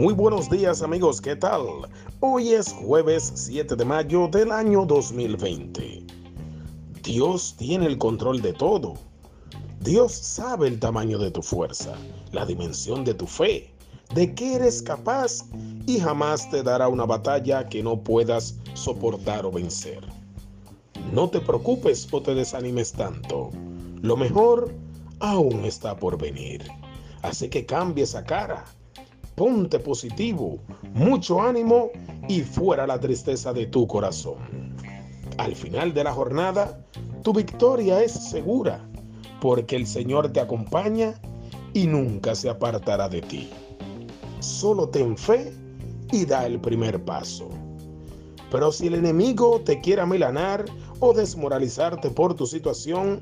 Muy buenos días amigos, ¿qué tal? Hoy es jueves 7 de mayo del año 2020. Dios tiene el control de todo. Dios sabe el tamaño de tu fuerza, la dimensión de tu fe, de qué eres capaz y jamás te dará una batalla que no puedas soportar o vencer. No te preocupes o te desanimes tanto. Lo mejor aún está por venir. Así que cambie esa cara ponte positivo, mucho ánimo y fuera la tristeza de tu corazón. Al final de la jornada, tu victoria es segura, porque el Señor te acompaña y nunca se apartará de ti. Solo ten fe y da el primer paso. Pero si el enemigo te quiere amilanar o desmoralizarte por tu situación,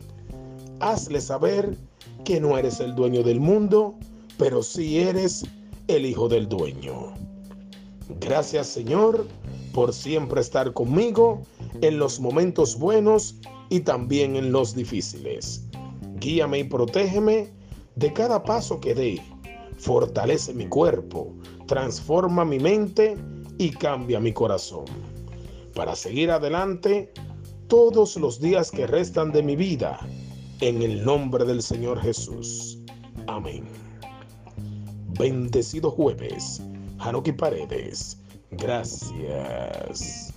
hazle saber que no eres el dueño del mundo, pero sí eres el Hijo del Dueño. Gracias Señor por siempre estar conmigo en los momentos buenos y también en los difíciles. Guíame y protégeme de cada paso que dé. Fortalece mi cuerpo, transforma mi mente y cambia mi corazón. Para seguir adelante todos los días que restan de mi vida, en el nombre del Señor Jesús. Amén. Bendecido jueves. Hanuki Paredes. Gracias.